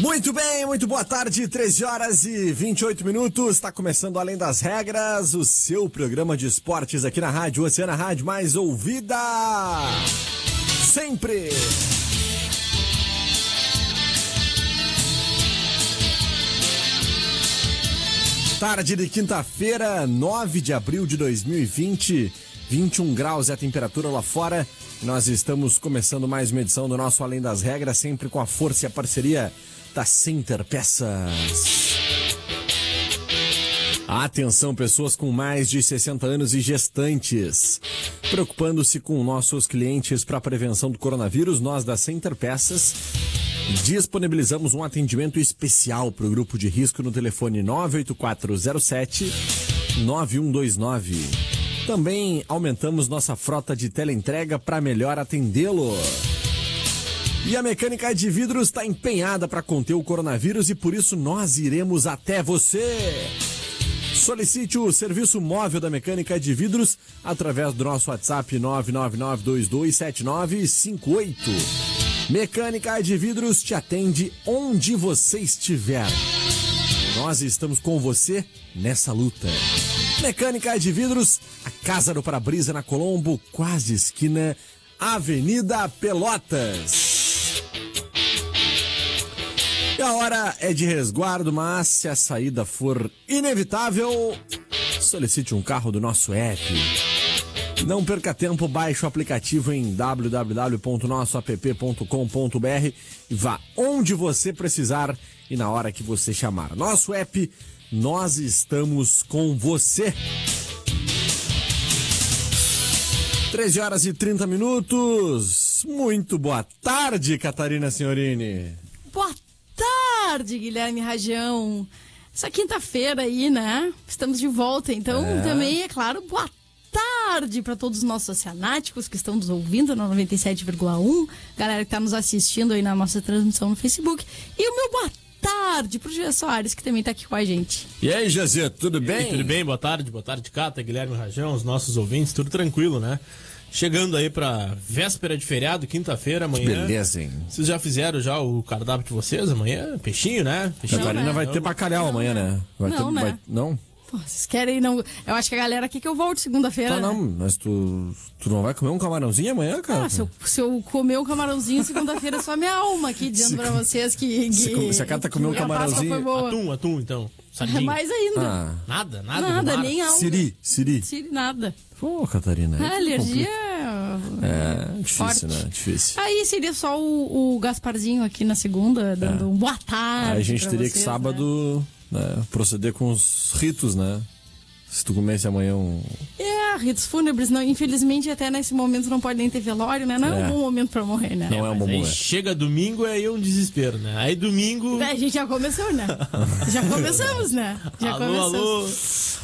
Muito bem, muito boa tarde, 13 horas e 28 minutos. Está começando Além das Regras, o seu programa de esportes aqui na Rádio Oceana Rádio mais ouvida. Sempre. Tarde de quinta-feira, 9 de abril de 2020, 21 graus é a temperatura lá fora. Nós estamos começando mais uma edição do nosso Além das Regras, sempre com a força e a parceria da Center Peças. Atenção, pessoas com mais de 60 anos e gestantes. Preocupando-se com nossos clientes para a prevenção do coronavírus, nós da Center Peças disponibilizamos um atendimento especial para o grupo de risco no telefone 98407 9129. Também aumentamos nossa frota de teleentrega para melhor atendê-lo. E a mecânica de vidros está empenhada para conter o coronavírus e por isso nós iremos até você. Solicite o serviço móvel da mecânica de vidros através do nosso WhatsApp 999227958. Mecânica de vidros te atende onde você estiver. Nós estamos com você nessa luta. Mecânica de vidros, a casa do para-brisa na Colombo, quase esquina, Avenida Pelotas. E a hora é de resguardo, mas se a saída for inevitável, solicite um carro do nosso app. Não perca tempo, baixe o aplicativo em www.nossoapp.com.br e vá onde você precisar e na hora que você chamar. Nosso app, nós estamos com você. 13 horas e 30 minutos. Muito boa tarde, Catarina Senhorini. Boa tarde, Guilherme Rajão. Essa quinta-feira aí, né? Estamos de volta, então É. também, é claro, boa tarde para todos os nossos oceanáticos que estão nos ouvindo na 97,1, galera que está nos assistindo aí na nossa transmissão no Facebook. E o meu boa tarde pro Gê Soares, que também está aqui com a gente. E aí, Jazê, tudo bem? Tudo bem? Boa tarde, boa tarde, Cata, Guilherme Rajão, os nossos ouvintes, tudo tranquilo, né? Chegando aí pra véspera de feriado, quinta-feira, amanhã. Beleza, hein? Vocês já fizeram já o cardápio de vocês amanhã? Peixinho, né? Peixinho. Catarina né? vai ter bacalhau amanhã, né? Vai Não, ter, né? vai- não? Pô, vocês querem não. Eu acho que a galera quer que eu volte segunda-feira. Tá, né? não, mas tu, tu não vai comer um camarãozinho amanhã, cara? Ah, se eu, se eu comer um camarãozinho segunda-feira, é só minha alma aqui dizendo pra vocês que. se que com- se a Cata comer um camarãozinho- Foi boa. Atum, atum, então. Sardinha. Mais ainda. Ah, Nada, nada. nada, nem alma. Siri, Siri. Siri, nada. Pô, Catarina. A aí alergia. É, difícil, Forte. né? Difícil. Aí seria só o, o Gasparzinho aqui na segunda, dando um boa tarde. Aí a gente teria que vocês, né? sábado né, proceder com os ritos, né? Se tu comesse amanhã um. É, ritos fúnebres, não, infelizmente até nesse momento não pode nem ter velório, né? Não é, É. um bom momento pra morrer, né? Não é um bom momento. chega domingo, aí é um desespero, né? Aí domingo. É, A gente já começou, né? já começamos, né? Já Alô, começamos. alô.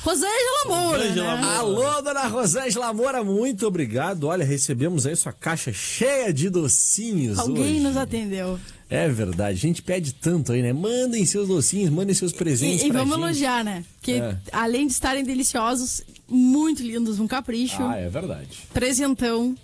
Rosângela Moura, Rosângela né? Moura. Alô, dona Rosângela Moura, muito obrigado. Olha, recebemos aí sua caixa cheia de docinhos Alguém hoje. nos atendeu. É verdade, a gente pede tanto aí, né? Mandem seus docinhos, mandem seus presentes E, e vamos gente. elogiar, né? Que É. além de estarem deliciosos, muito lindos, um capricho, Ah, é verdade. presentão.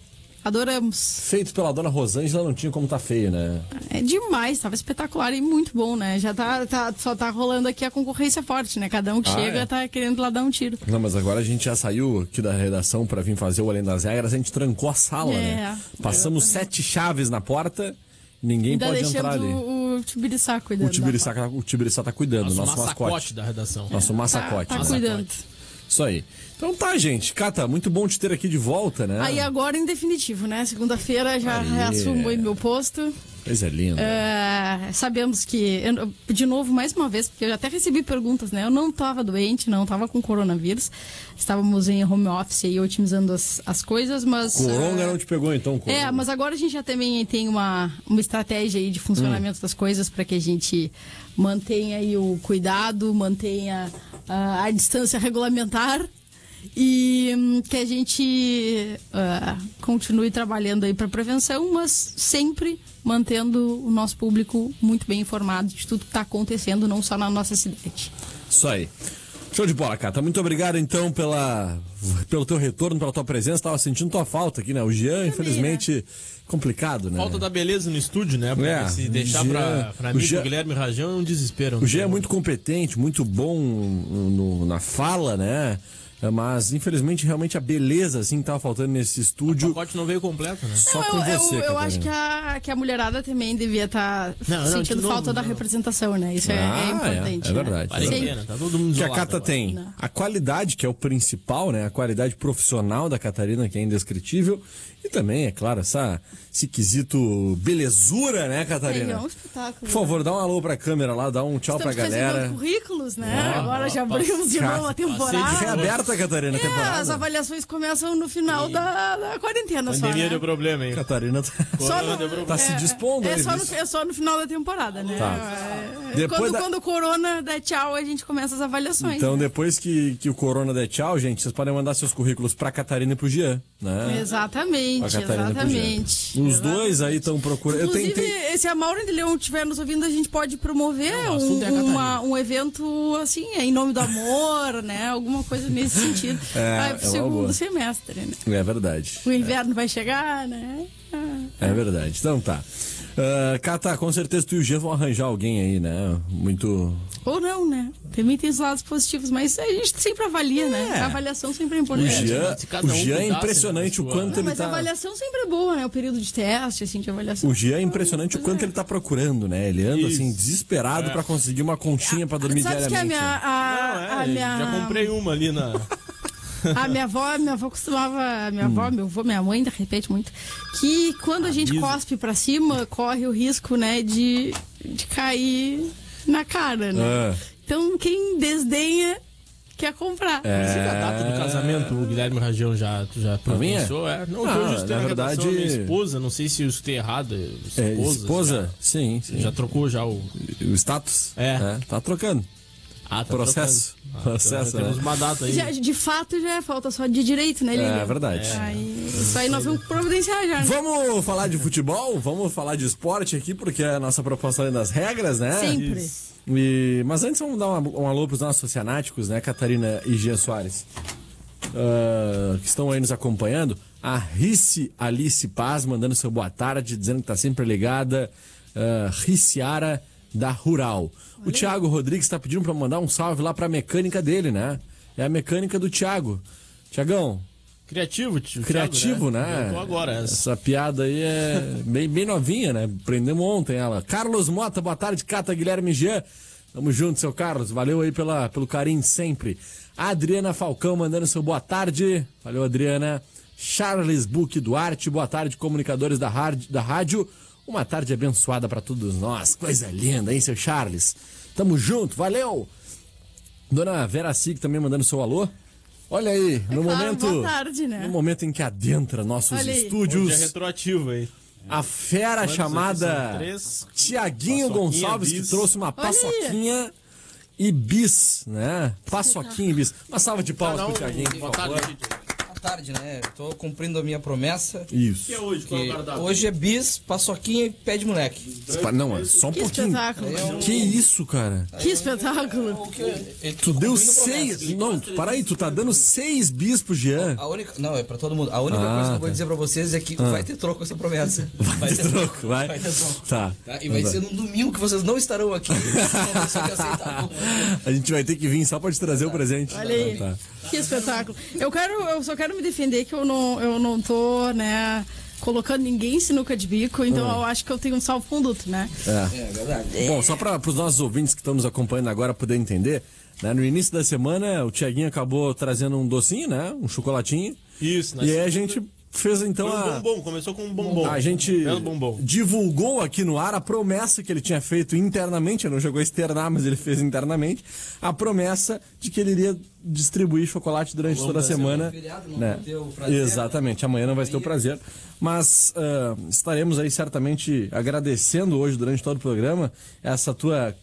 Adoramos. Feito pela dona Rosângela, não tinha como tá feio, né? É demais, tava espetacular e muito bom, né? Já tá, tá- só tá rolando aqui a concorrência forte, né? Cada um que Ah, chega é? tá querendo lá dar um tiro. Não, mas agora a gente já saiu aqui da redação pra vir fazer o Além das Regras, a gente trancou a sala, É, né? Passamos sete chaves na porta, ninguém Ainda pode entrar ali. o, o Tibiriçá cuidando. O Tibiriçá, o Tibiriçá tá cuidando, Nosso nosso, mascote mascote. da redação. Nosso da- massacote. Tá, tá cuidando. Isso aí. Então tá, gente. Cata, muito bom te ter aqui de volta, né? Aí agora em definitivo, né? Segunda-feira já Aí. reassumo aí meu posto. Coisa linda. É, sabemos que, eu- de novo, mais uma vez, porque eu até recebi perguntas, né? Eu não estava doente, não estava com coronavírus. Estávamos em home office e otimizando as, as coisas, mas. Coronga é, não te pegou, então, Coronga. É, mas agora a gente já também tem uma, uma estratégia aí de funcionamento das coisas para que a gente mantenha aí o cuidado, mantenha ah, a distância regulamentar e hum, que a gente ah, continue trabalhando aí para prevenção, mas sempre mantendo o nosso público muito bem informado de tudo que está acontecendo, não só na nossa cidade. Isso aí. Show de bola, Cata. Muito obrigado, então, pela, pelo teu retorno, pela tua presença. Tava sentindo tua falta aqui, né? O Jean, infelizmente, complicado, né? Falta da beleza no estúdio, né? Porque É, se o deixar Jean- pra, pra o mim, Jean- Guilherme Rajão, é um desespero. O Jean é muito competente, muito bom no- na fala, né? Mas, infelizmente, realmente a beleza, assim, tava faltando nesse O estúdio. pacote não veio completo, né? Só Não, com eu, você, eu, eu acho que a, que a mulherada também devia estar não, sentindo falta da representação, né? Isso é- Ah, é, é, importante. é né? verdade. Vale a Sim. pena, tá todo mundo que a Cata agora. tem Não. a qualidade, que é o principal, né? A qualidade profissional da Catarina, que é indescritível. E também, é claro, essa, esse quesito belezura, né, Catarina? é um espetáculo. Por favor, dá um alô pra câmera lá, dá um tchau Estamos pra galera. currículos, né? Ó, Agora já abrimos de novo a temporada. Reaberta, Catarina, a É, temporada. as avaliações começam no final da, da quarentena só, Pandemia né? deu problema, hein? Catarina tá, Só deu no, problema. tá se dispondo é, aí, só no, é só no final da temporada, né? Tá. É, Depois quando, da- quando o corona der tchau, a gente começa as avaliações. Então, né? depois que, que o Corona der tchau, gente, vocês podem mandar seus currículos pra Catarina e pro Jean, né? Exatamente, exatamente. Os dois aí estão procurando. Inclusive, tentei. se a Maura de Leão estiver nos ouvindo, a gente pode promover Não, um, é a Catarina. uma- um evento assim, em nome do amor, né? Alguma coisa nesse sentido. É, Vai é pro uma segundo semestre, né? É verdade. O inverno vai chegar, né? É verdade. Então tá. Ah, Cata, com certeza tu e o Jean vão arranjar alguém aí, né? Muito. Ou não, né? Também tem os lados positivos, mas a gente sempre avalia, né? É. A avaliação sempre é O importante. Jean, cada o um Jean é cuidasse, impressionante né, o quanto Não, ele mas a tá. avaliação sempre é boa, né? O período de teste, assim, de avaliação. O Jean é impressionante o quanto ele tá procurando, né? Ele anda assim, desesperado É. pra conseguir uma conchinha pra dormir Sabe que a diariamente. minha, né? a, Não, é, a minha, Já comprei uma ali na. a minha avó, minha avó costumava, minha avó, meu avô, minha mãe ainda repete muito, que quando a gente Avisa. cospe pra cima, corre o risco, né, de, de cair na cara, né? Ah. Então quem desdenha quer comprar. É. Se a data do casamento o Guilherme Rajão já, já minha? pronunciou, é. Não, Ah, tem na verdade. Minha esposa, não sei se eu escutei errado. Esposa. É, esposa? Sim, sim. Já, já trocou já o. O status? É. Tá trocando. Ah, tá Processo. Ah, Processo, então, Temos né? uma data aí. Já, de fato já é falta só de direito, né, Lilian? É verdade. Aí, isso aí nós vamos providenciar já, né? Vamos falar de futebol? Vamos falar de esporte aqui, porque é a nossa proposta além das regras, né? Sempre. E- mas antes vamos dar uma- um alô pros nossos oceanáticos, né, Catarina e Gia Soares, Ah, que estão aí nos acompanhando. A Rice Alice Paz mandando seu boa tarde, dizendo que tá sempre ligada. Uh, Riciara da Rural. O Thiago Rodrigues está pedindo para mandar um salve lá pra mecânica dele, né? É a mecânica do Thiago. Tiagão, Criativo, tio. criativo, Thiago, né? Eu tô agora. Essa. Essa piada aí é bem, bem novinha, né? Prendemos ontem ela. Carlos Mota, boa tarde, Cata Guilherme Jean. Tamo junto, seu Carlos. Valeu aí pela, pelo carinho sempre. A Adriana Falcão mandando seu boa tarde. Valeu, Adriana. Charles Buque Duarte, boa tarde, comunicadores da rádio. Da rádio. Uma tarde abençoada para todos nós. Coisa linda, hein, seu Charles? Tamo junto, valeu! Dona Vera Sig também mandando seu alô. Olha aí, no claro, momento. boa tarde, né? No momento em que adentra nossos Olha estúdios. É retroativo aí. A fera Quantos chamada. Tiaguinho Gonçalves, que bis. trouxe uma paçoquinha e bis, né? Paçoquinha e bis. Uma salva de palmas Não, pro Tiaguinho, por boa favor. Tarde, né? Tô cumprindo a minha promessa. Isso. que é hoje? Qual é o cardápio? hoje é bis, paçoquinha e pé de moleque. Não, é só um Que pouquinho. espetáculo. Que isso, cara? Que espetáculo. O que eu- eu Tu deu seis. Não, para aí, tu tá dando seis bis pro Jean. A única, não, é pra todo mundo. A única Ah, coisa que eu vou tá. dizer pra vocês é que vai ter troco essa promessa. Vai ter troco, vai. Vai ter troco. Tá. Tá? E vai ser num domingo que vocês não estarão aqui. A gente vai ter que vir só pra te trazer o presente. Olha aí. Tá. Que espetáculo. Eu quero, eu só quero me defender que eu não, eu não tô, né, colocando ninguém em sinuca de bico, então eu acho que eu tenho um salvo-conduto, né? É. É verdade. Bom, só para os nossos ouvintes que estão nos acompanhando agora poder entender, Né? No início da semana, o Tiaguinho acabou trazendo um docinho, né? Um chocolatinho. Isso, E aí a gente fez então Foi um a. bombom, começou com um bombom. A gente bombom. divulgou aqui no ar a promessa que ele tinha feito internamente, ele não chegou a externar, mas ele fez internamente, a promessa de que ele iria distribuir chocolate durante toda a semana. Feriado, não né? vai ter o prazer. Exatamente, amanhã não vai ter o prazer. Mas ah, estaremos aí certamente agradecendo hoje durante todo o programa essa tua,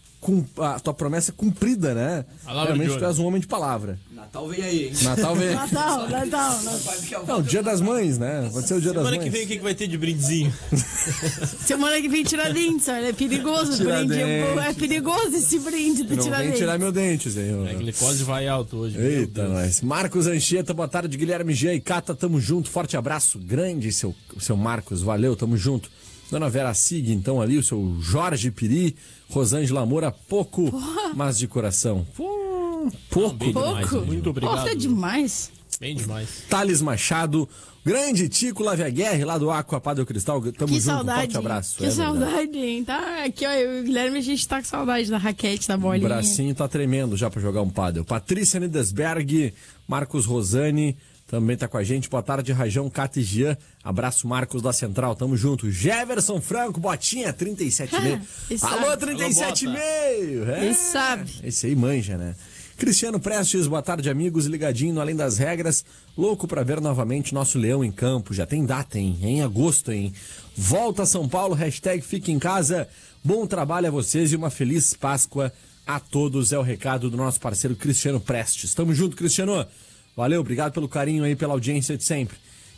a tua promessa cumprida, né? Palavra Realmente tu és um homem de palavra. Natal vem aí, hein? Natal vem. Natal, Natal, Natal. Um- Não, dia das mães, né? Pode ser o dia das Semana mães. que vem o que, que vai ter de brindezinho? Semana que vem Tiradentes, olha, é perigoso o brinde. É perigoso esse brinde do Não vem Tiradentes. tirar meu dente, senhor. A glicose vai alto hoje. Eita, nós. Marcos Anchieta, boa tarde, Guilherme G e Cata, tamo junto. Forte abraço, grande, seu, seu Marcos, valeu, tamo junto. Dona Vera Sig, então, ali, o seu Jorge Piri, Rosângela Moura, pouco, mas de coração. Pô, pouco. Bem demais, Pouco. muito obrigado. Porra, é demais. Bem demais. Thales Machado, grande Tico Laviaguerre, lá do Aqua Padre Cristal, tamo Que junto, um saudade. forte abraço. Que é saudade, hein? Tá, aqui, ó, eu e o Guilherme, a gente tá com saudade da raquete, da O bolinha. bracinho tá tremendo já pra jogar um pádel. Patrícia Nidesberg, Marcos Rosani, também tá com a gente. Boa tarde, Rajão, Cata e Jean. Abraço, Marcos da Central, tamo junto. Jefferson Franco, Botinha, 37,5. Esse Alô, sabe. 37,5! É, Esse sabe. Esse aí manja, né? Cristiano Prestes, boa tarde, amigos. Ligadinho Além das Regras. Louco pra ver novamente nosso leão em campo. Já tem data, hein? É Em agosto, hein? Volta São Paulo, hashtag fique em casa. Bom trabalho a vocês e uma feliz Páscoa a todos. É o recado do nosso parceiro Cristiano Prestes. Tamo junto, Cristiano. Valeu, obrigado pelo carinho aí, pela audiência de sempre.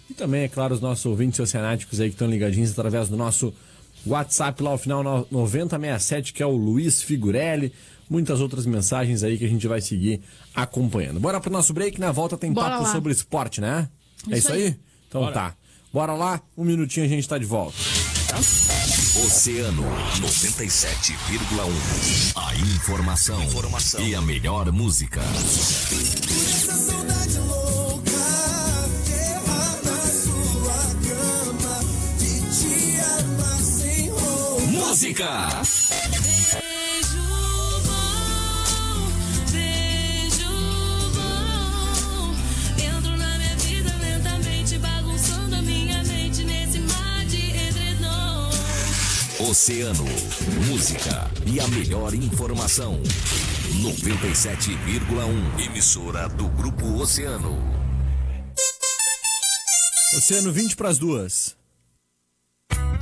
E também, é claro, os nossos ouvintes oceanáticos aí que estão ligadinhos através do nosso WhatsApp lá, ao final no- 9067, que é o Luiz Figurelli. Muitas outras mensagens aí que a gente vai seguir acompanhando. Bora pro nosso break, na volta tem Bora papo lá. sobre esporte, né? é Isso isso aí? aí. Então Bora. tá. Bora lá, um minutinho a gente tá de volta. Oceano 97,1. A informação, e a melhor música. Música! Entro na minha vida lentamente, bagunçando a minha mente nesse mar de. Oceano, música e a melhor informação. 97,1. Emissora do Grupo Oceano. Oceano 20 pras duas.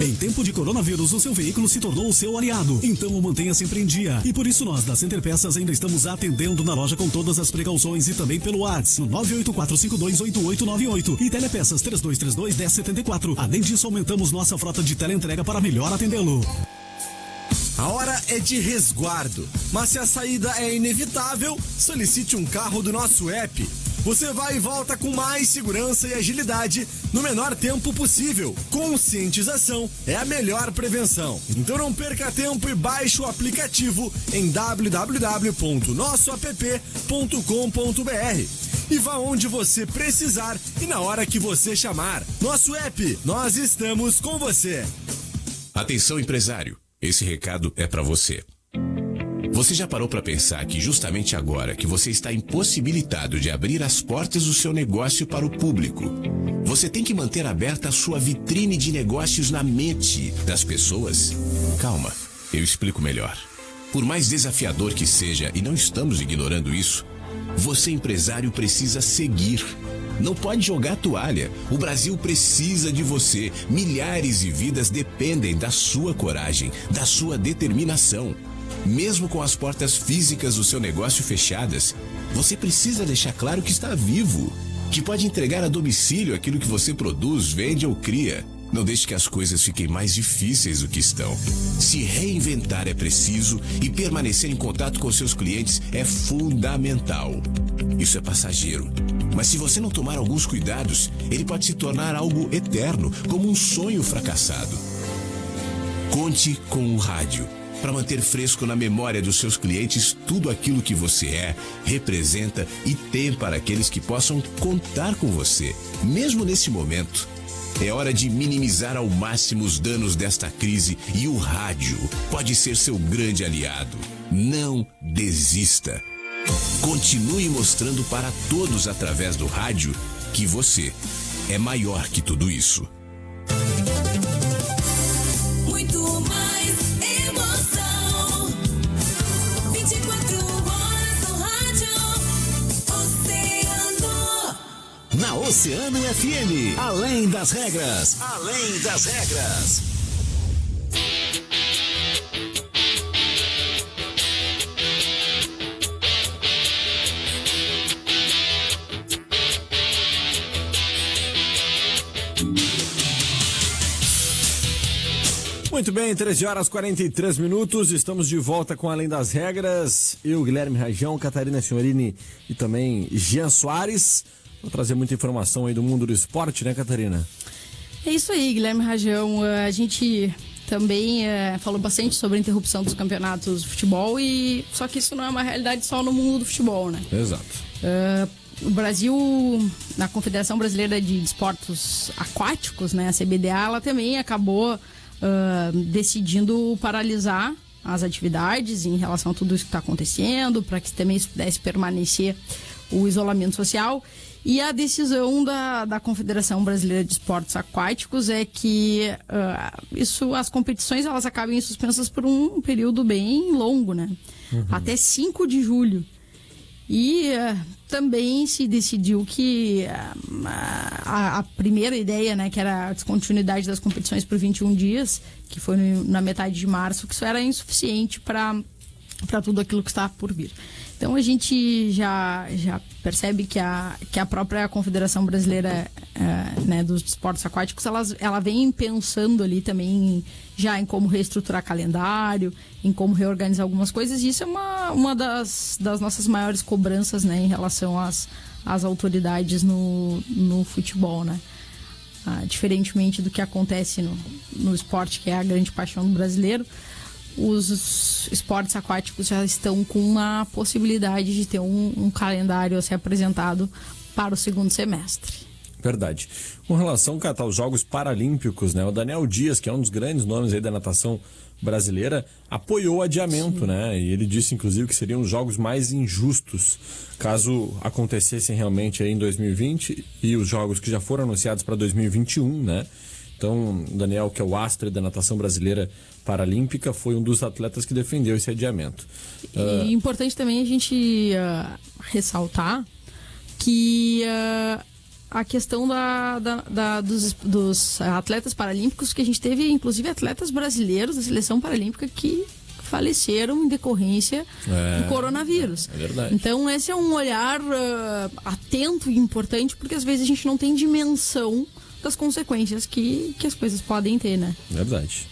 Em tempo de coronavírus, o seu veículo se tornou o seu aliado. Então o mantenha sempre em dia. E por isso nós, da Center Peças, ainda estamos atendendo na loja com todas as precauções e também pelo WhatsApp no 984528898 e Telepeças 3232-1074. Além disso, aumentamos nossa frota de teleentrega para melhor atendê-lo. A hora é de resguardo, mas se a saída é inevitável, solicite um carro do nosso app. Você vai e volta com mais segurança e agilidade no menor tempo possível. Conscientização é a melhor prevenção. Então não perca tempo e baixe o aplicativo em www.nossoapp.com.br e vá onde você precisar e na hora que você chamar. Nosso app, nós estamos com você. Atenção, empresário. Esse recado é para você. Você já parou para pensar que justamente agora que você está impossibilitado de abrir as portas do seu negócio para o público, você tem que manter aberta a sua vitrine de negócios na mente das pessoas? Calma, eu explico melhor. Por mais desafiador que seja, e não estamos ignorando isso, você empresário precisa seguir. Não pode jogar toalha. O Brasil precisa de você. Milhares de vidas dependem da sua coragem, da sua determinação. Mesmo com as portas físicas do seu negócio fechadas, você precisa deixar claro que está vivo, que pode entregar a domicílio aquilo que você produz, vende ou cria. Não deixe que as coisas fiquem mais difíceis do que estão. Se reinventar é preciso e permanecer em contato com seus clientes é fundamental. Isso é passageiro. Mas se você não tomar alguns cuidados, ele pode se tornar algo eterno, como um sonho fracassado. Conte com o rádio para manter fresco na memória dos seus clientes tudo aquilo que você é, representa e tem para aqueles que possam contar com você, mesmo nesse momento. É hora de minimizar ao máximo os danos desta crise e o rádio pode ser seu grande aliado. Não desista. Continue mostrando para todos através do rádio que você é maior que tudo isso. Oceano FM, além das regras, além das regras. Muito bem, 13 horas 43 minutos, estamos de volta com Além das Regras. Eu, Guilherme Rajão, Catarina Senhorini e também Jean Soares. Vou trazer muita informação aí do mundo do esporte, né, Catarina? É isso aí, Guilherme Rajão. Eh, A gente também eh, falou bastante sobre a interrupção dos campeonatos de futebol e só que isso não é uma realidade só no mundo do futebol, né? Exato. Eh, o Brasil, na Confederação Brasileira de Esportes Aquáticos, né, a CBDA, ela também acabou ah, decidindo paralisar as atividades em relação a tudo isso que está acontecendo, para que também pudesse permanecer o isolamento social. E a decisão da, da Confederação Brasileira de Esportes Aquáticos é que ah, isso, as competições elas acabem suspensas por um período bem longo, né? Até 5 de julho. E eh, também se decidiu que ah, a, a primeira ideia, né, que era a descontinuidade das competições por 21 dias, que foi no- na metade de março, que isso era insuficiente para para tudo aquilo que está por vir. Então a gente já, já percebe que a, que a própria Confederação Brasileira eh, né, dos Esportes Aquáticos elas, ela vem pensando ali também já em como reestruturar calendário, em como reorganizar algumas coisas, e isso é uma, uma das, das nossas maiores cobranças né, em relação às, às autoridades no, no futebol. Né? Ah, diferentemente do que acontece no, no esporte, que é a grande paixão do brasileiro, os esportes aquáticos já estão com uma possibilidade de ter um, um calendário a ser apresentado para o segundo semestre. Verdade. Com relação Cata, aos Jogos Paralímpicos, né? O Daniel Dias, que é um dos grandes nomes aí da natação brasileira, apoiou o adiamento, né? E ele disse, inclusive, que seriam os jogos mais injustos caso acontecessem realmente aí em 2020 e os jogos que já foram anunciados para 2021, né? Então, Daniel, que é o astre da natação brasileira paralímpica, foi um dos atletas que defendeu esse adiamento. E importante também a gente ah, ressaltar que ah, a questão da, da- da- dos, dos atletas paralímpicos, que a gente teve, inclusive, atletas brasileiros da seleção paralímpica que faleceram em decorrência É, do coronavírus. é verdade. Então, esse é um olhar atento e importante, porque às vezes a gente não tem dimensão das consequências que, que as coisas podem ter, né? verdade.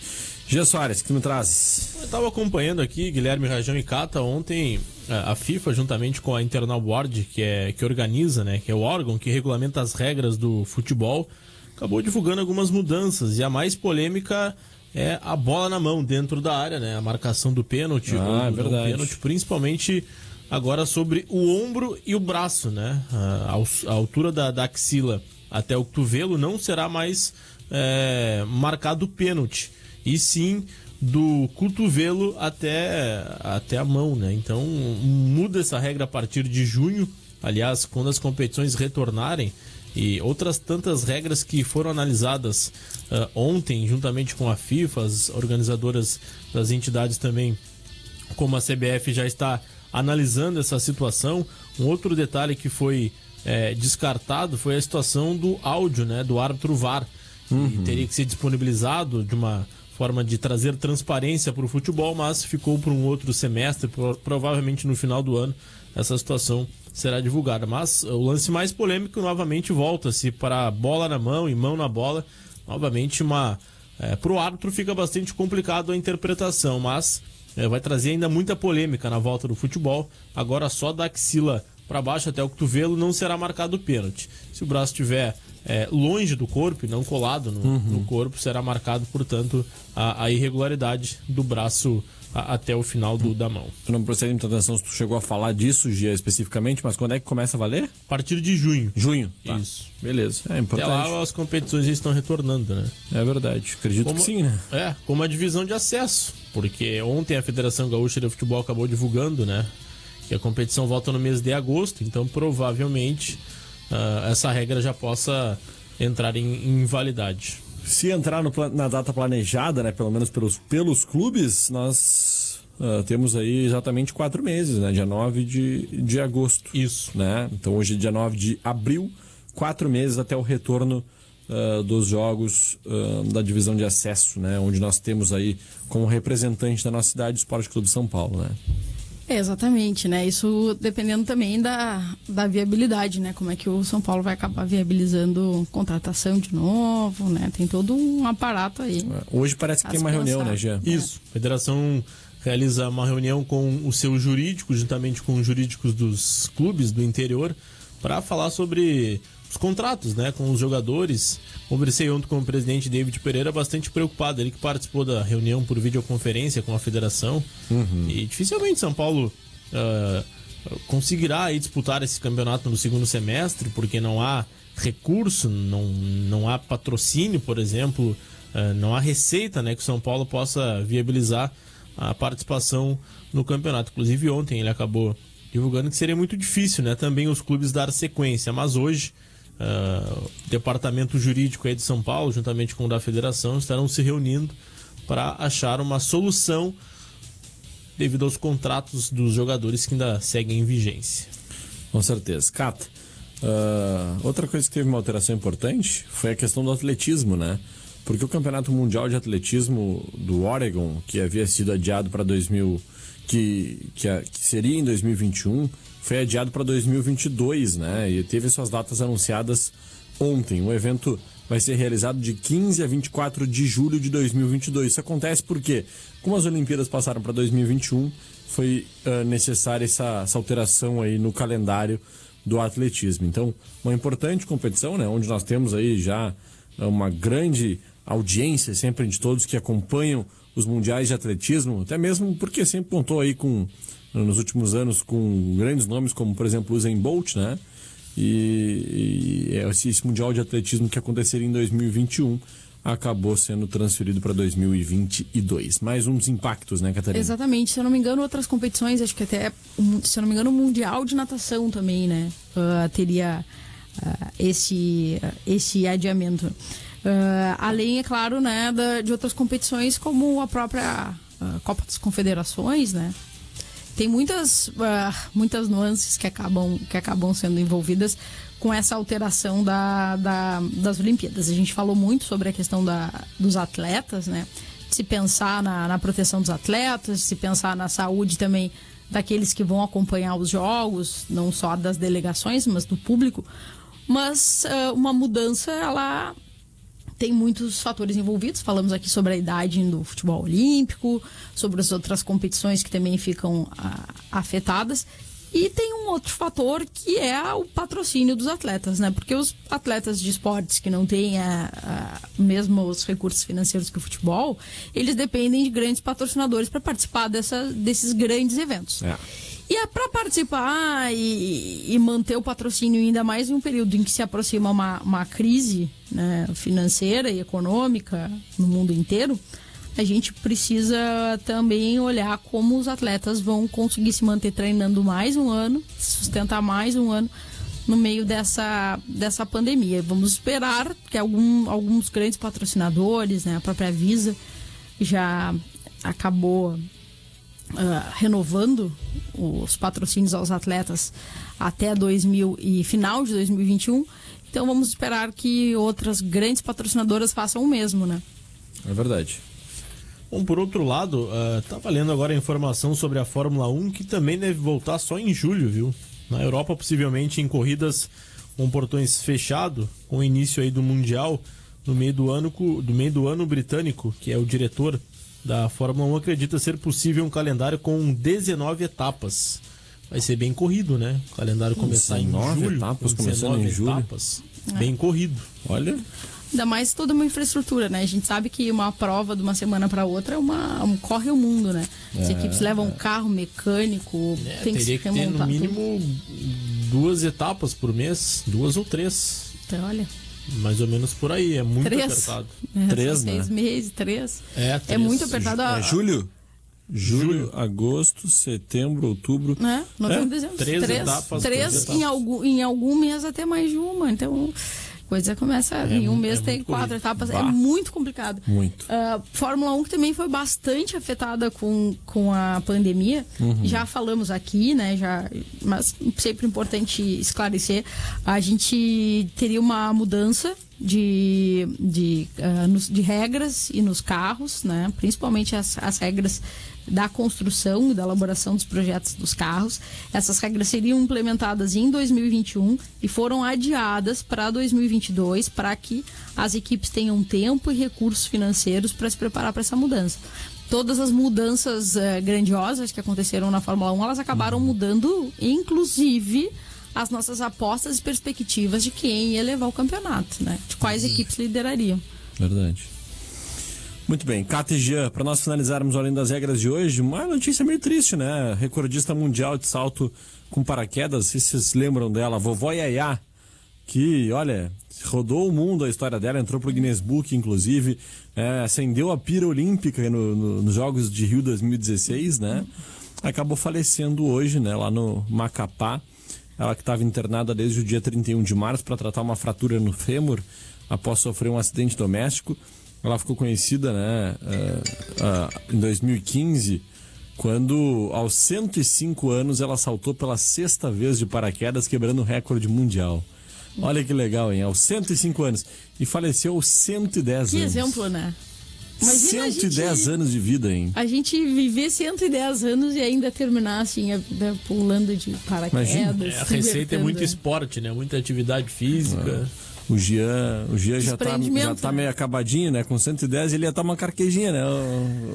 Gia Soares, que me traz? Eu estava acompanhando aqui, Guilherme Rajão e Cata, ontem a a FIFA, juntamente com a Internal Board, que, é, que organiza, né, que é o órgão que regulamenta as regras do futebol, acabou divulgando algumas mudanças. E a mais polêmica é a bola na mão dentro da área, né? A marcação do pênalti, Ah, ou é verdade. pênalti, principalmente agora sobre o ombro e o braço, né? A, al- a altura da, da axila até o cotovelo não será mais é, marcado pênalti, e sim do cotovelo até, até a mão, né? Então muda essa regra a partir de junho. Aliás, quando as competições retornarem e outras tantas regras que foram analisadas ah, ontem, juntamente com a FIFA, as organizadoras das entidades também como a CBF já está analisando essa situação. Um outro detalhe que foi é, descartado foi a situação do áudio, né, do árbitro VAR. E teria que ser disponibilizado de uma forma de trazer transparência para o futebol, mas ficou para um outro semestre, pro- provavelmente no final do ano essa situação será divulgada. Mas o lance mais polêmico novamente volta-se para bola na mão e mão na bola novamente uma é, pro árbitro fica bastante complicado a interpretação, mas é, vai trazer ainda muita polêmica na volta do futebol. Agora só da axila para baixo até o cotovelo não será marcado o pênalti. Se o braço estiver é, longe do corpo e não colado no, no corpo, será marcado, portanto, a, a irregularidade do braço a- até o final do, da mão. Tu não procede muita atenção se tu chegou a falar disso, Gia, especificamente, mas quando é que começa a valer? A partir de junho. Junho. Tá. Isso. Beleza. É Até importante. lá as competições estão retornando, né? É verdade. Acredito Como- que sim, né? É, como a divisão de acesso. Porque ontem a Federação Gaúcha de Futebol acabou divulgando, né? Que a competição volta no mês de agosto, então provavelmente ah, essa regra já possa entrar em, em invalidade. Se entrar no na data planejada, né, pelo menos pelos, pelos clubes, nós ah, temos aí exatamente quatro meses, né? Dia 9 de, de agosto. Isso. Né? Então hoje é dia 9 de abril, quatro meses até o retorno ah, dos jogos ah, da divisão de acesso, né? Onde nós temos aí como representante da nossa cidade o Esporte Clube São Paulo, né? É, exatamente, né? Isso dependendo também da, da viabilidade, né? Como é que o São Paulo vai acabar viabilizando contratação de novo, né? Tem todo um aparato aí. Hoje parece que tem uma reunião, né, Jean? Isso. A federação realiza uma reunião com o seu jurídico, juntamente com os jurídicos dos clubes do interior, para falar sobre os contratos, né, com os jogadores. Conversei ontem com o presidente David Pereira, bastante preocupado. Ele que participou da reunião por videoconferência com a federação. E dificilmente São Paulo ah, conseguirá aí disputar esse campeonato no segundo semestre, porque não há recurso, não, não há patrocínio, por exemplo, eh, não há receita né, que o São Paulo possa viabilizar a participação no campeonato. Inclusive ontem ele acabou divulgando que seria muito difícil né, também os clubes dar sequência, mas hoje ah, departamento jurídico aí de São Paulo, juntamente com o da federação, estarão se reunindo para achar uma solução devido aos contratos dos jogadores que ainda seguem em vigência. Com certeza. Cata, ah, outra coisa que teve uma alteração importante foi a questão do atletismo, né? Porque o Campeonato Mundial de Atletismo do Oregon, que havia sido adiado para 2000, que, que, que seria em 2021, foi adiado para 2022, né? E teve suas datas anunciadas ontem. O evento vai ser realizado de 15 a 24 de julho de 2022. Isso acontece porque, como as Olimpíadas passaram para 2021, foi ah, necessária essa, essa alteração aí no calendário do atletismo. Então, uma importante competição, né? Onde nós temos aí já ah, uma grande audiência sempre de todos que acompanham os mundiais de atletismo, até mesmo porque sempre contou aí com nos últimos anos com grandes nomes como por exemplo o Usain Bolt, né? E, e esse, esse mundial de atletismo que aconteceria em 2021 acabou sendo transferido para 2022. Mais uns impactos, né, Catarina? Exatamente, se eu não me engano, outras competições, acho que até, se eu não me engano, o Mundial de Natação também, né? ah, teria ah, esse, esse adiamento. Ah, além, é claro, né, da- de outras competições como a própria ah, Copa das Confederações, né? Tem muitas, ah, muitas nuances que acabam, que acabam sendo envolvidas com essa alteração da, da- das Olimpíadas. A gente falou muito sobre a questão da, dos atletas, né? Se pensar na, na proteção dos atletas, se pensar na saúde também daqueles que vão acompanhar os jogos, não só das delegações, mas do público. Mas ah, uma mudança, ela tem muitos fatores envolvidos. Falamos aqui sobre a idade do futebol olímpico, sobre as outras competições que também ficam ah, afetadas. E tem um outro fator que é o patrocínio dos atletas, né? Porque os atletas de esportes que não têm ah, ah, mesmo os recursos financeiros que o futebol, eles dependem de grandes patrocinadores para participar dessa, desses grandes eventos. É. E é para participar e, e manter o patrocínio, ainda mais em um período em que se aproxima uma, uma crise né, financeira e econômica no mundo inteiro, a gente precisa também olhar como os atletas vão conseguir se manter treinando mais um ano, sustentar mais um ano no meio dessa, dessa pandemia. Vamos esperar que algum, alguns grandes patrocinadores, né, a própria Visa, já acabou ah, renovando os patrocínios aos atletas até 2000 e final de 2021. Então vamos esperar que outras grandes patrocinadoras façam o mesmo, né? É verdade. Bom, por outro lado, ah, tá valendo agora a informação sobre a Fórmula 1, que também deve voltar só em julho, viu? Na Europa, possivelmente em corridas com portões fechados, com o início aí do Mundial, no meio do ano, do meio do ano britânico, que é o diretor da Fórmula 1, acredita ser possível um calendário com 19 etapas. Vai ser bem corrido, né? O calendário começar em 19 julho. etapas, com começando em 19 julho. etapas. Bem corrido. Olha, Ainda mais toda uma infraestrutura, né? A gente sabe que uma prova de uma semana para outra é uma, um corre o mundo, né? As equipes levam carro mecânico, É, tem que se teria que ter no mínimo duas etapas por mês, duas ou três. Então, olha, Mais ou menos por aí, é muito três. apertado. É, Três, são Seis né? meses, três. É, É três. muito apertado. a- é julho? Julho, agosto, setembro, outubro. né? Novembro, É, dezembro. três três, etapas, três três em, algum, em algum mês até mais de uma. Então, coisa começa. em um mês é tem quatro corrido. etapas. Bah. É muito complicado. Muito. Ah, Fórmula 1 que também foi bastante afetada com, com a pandemia. Uhum. Já falamos aqui, né? Já, mas sempre importante esclarecer. A gente teria uma mudança de, de, ah, nos- de regras e nos carros, né? Principalmente as, as regras da construção e da elaboração dos projetos dos carros. Essas regras seriam implementadas em 2021 e foram adiadas para 2022 para que as equipes tenham tempo e recursos financeiros para se preparar para essa mudança. Todas as mudanças eh, grandiosas que aconteceram na Fórmula 1, elas acabaram mudando, inclusive, as nossas apostas e perspectivas de quem ia levar o campeonato, né? De quais equipes liderariam. Verdade. Muito bem, Cata e Jean, para nós finalizarmos além das regras de hoje, uma notícia meio triste, né? Recordista mundial de salto com paraquedas, se vocês lembram dela, vovó Yaya, que, olha, rodou o mundo a história dela, entrou pro Guinness Book, inclusive, é, acendeu a pira olímpica no- no- nos Jogos de Rio 2016, né? Acabou falecendo hoje, né, lá no Macapá. Ela que estava internada desde o dia 31 de março para tratar uma fratura no fêmur após sofrer um acidente doméstico. Ela ficou conhecida, né, eh, ah, em 2015, quando aos 105 anos ela saltou pela sexta vez de paraquedas, quebrando o recorde mundial. Olha que legal, hein? Aos 105 anos. E faleceu aos 110 Que anos. exemplo, né? Imagina a 110 gente- anos de vida, hein? A gente viver 110 anos e ainda terminar assim, pulando de paraquedas. Imagina. É, a receita é muito esporte, né? Muita atividade física. O Jean, o Jean já tá, Desprendimento, já tá né? meio acabadinho, né? Com 110 ele ia estar uma carquejinha, né?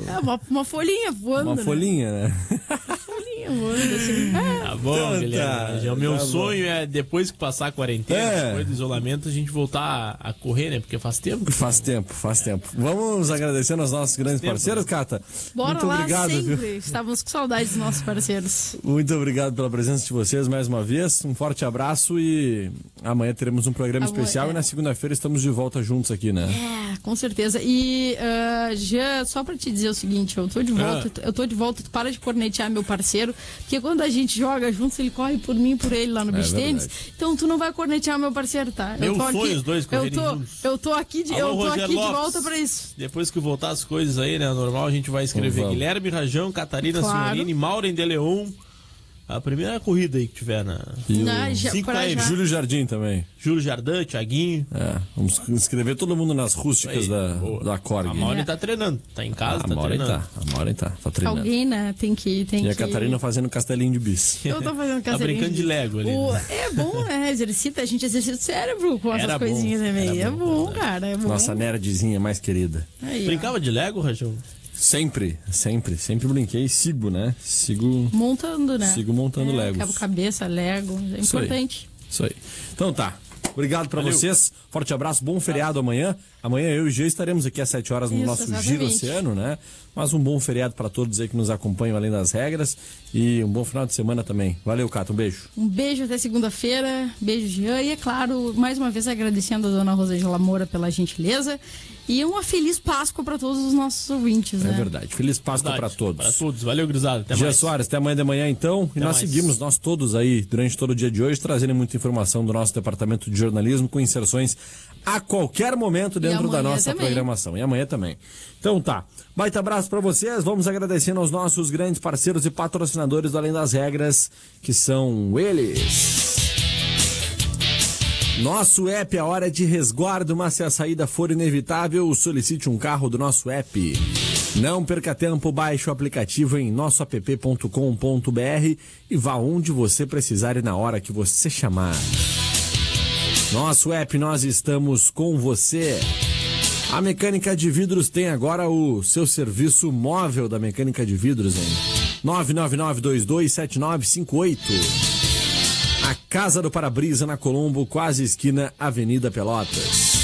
É, uma, uma folhinha voando. Uma né? folhinha, né? assim. É. Tá bom, Então Guilherme. tá, Já o meu tá bom. sonho é, depois que passar a quarentena, É. depois do isolamento, a gente voltar a, correr, né? Porque faz tempo. que- Faz tempo, faz tempo. Vamos agradecendo aos nossos grandes tempo, parceiros, Cata. Bora Muito lá obrigado, sempre. viu? Estávamos com saudades dos nossos parceiros. Muito obrigado pela presença de vocês mais uma vez. Um forte abraço e amanhã teremos um programa Amanhã, especial é. e na segunda-feira estamos de volta juntos aqui, né? É, com certeza. E, ah, Jean, só pra te dizer o seguinte, eu tô de volta, Ah. eu tô de volta, tu para de cornetear meu parceiro, porque quando a gente joga juntos, ele corre por mim e por ele lá no É beach tênis. Então tu não vai cornetear meu parceiro, tá? Meu eu tô sonho, aqui, os dois eu tô, juntos. eu tô aqui de, Alô, eu tô Roger aqui de Lopes. volta pra isso. Depois que voltar as coisas aí, né? Normal, a gente vai escrever. Guilherme Rajão, Catarina Claro. Senhorini, Maureen de Leon. A primeira corrida aí que tiver na. Na- km. Júlio Jardim também. Júlio Jardim, Thiaguinho. É, vamos inscrever todo mundo nas rústicas Aí, da, boa. da Korg. A Maureen É. tá treinando. Tá em casa, a tá Maureen treinando. tá, a Maureen tá, tá treinando. Alguém, né, tem que... Tem E a que... Catarina fazendo castelinho de bis. Eu tô fazendo Tá castelinho brincando de Lego ali, O- né? É bom, né? Exercita, a gente exercita o cérebro com essas Era bom, coisinhas também. era É bom, bom, cara. É bom. Nossa nerdzinha mais querida. Aí, ó. Brincava de Lego, Rajão? Sempre, sempre, sempre brinquei e sigo, né? Sigo, Montando, né? sigo montando é, Legos. Quebra-cabeça, Lego. É Isso aí. importante. Isso aí. Então tá. Obrigado pra Valeu. vocês. Forte abraço, bom feriado amanhã. Amanhã eu e o G estaremos aqui às 7 horas no Isso, nosso exatamente. Giro Oceano, né? Mas um bom feriado pra todos aí que nos acompanham além das regras. E um bom final de semana também. Valeu, Cato. Um beijo. Um beijo até segunda-feira. Beijo, Jean. E é claro, mais uma vez agradecendo a dona Rosângela Moura pela gentileza. E uma feliz Páscoa para todos os nossos ouvintes, É né? verdade. Feliz Páscoa Verdade. todos. Pra todos. Valeu, Grisado. Até Gia mais. Soares, até amanhã de manhã então. E Até nós mais. seguimos, nós todos aí, durante todo o dia de hoje, trazendo muita informação do nosso departamento de jornalismo, com inserções a qualquer momento dentro da nossa também. programação. E amanhã também. Então tá. Baita abraço pra vocês. Vamos agradecendo aos nossos grandes parceiros e patrocinadores do Além das Regras, que são eles. Nosso app, a hora de resguardo, mas se a saída for inevitável, solicite um carro do nosso app. Não perca tempo, baixe o aplicativo em nossoapp.com.br e vá onde você precisar e na hora que você chamar. Nosso app, nós estamos com você. A mecânica de vidros tem agora o seu serviço móvel da mecânica de vidros, hein? 999227958. A Casa do Para-Brisa na Colombo, quase esquina Avenida Pelotas.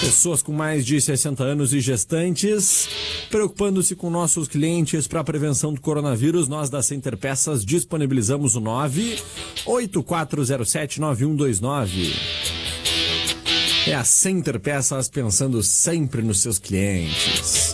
Pessoas com mais de 60 anos e gestantes, preocupando-se com nossos clientes para a prevenção do coronavírus, nós da Center Peças disponibilizamos o 984079129. É a Center Peças pensando sempre nos seus clientes.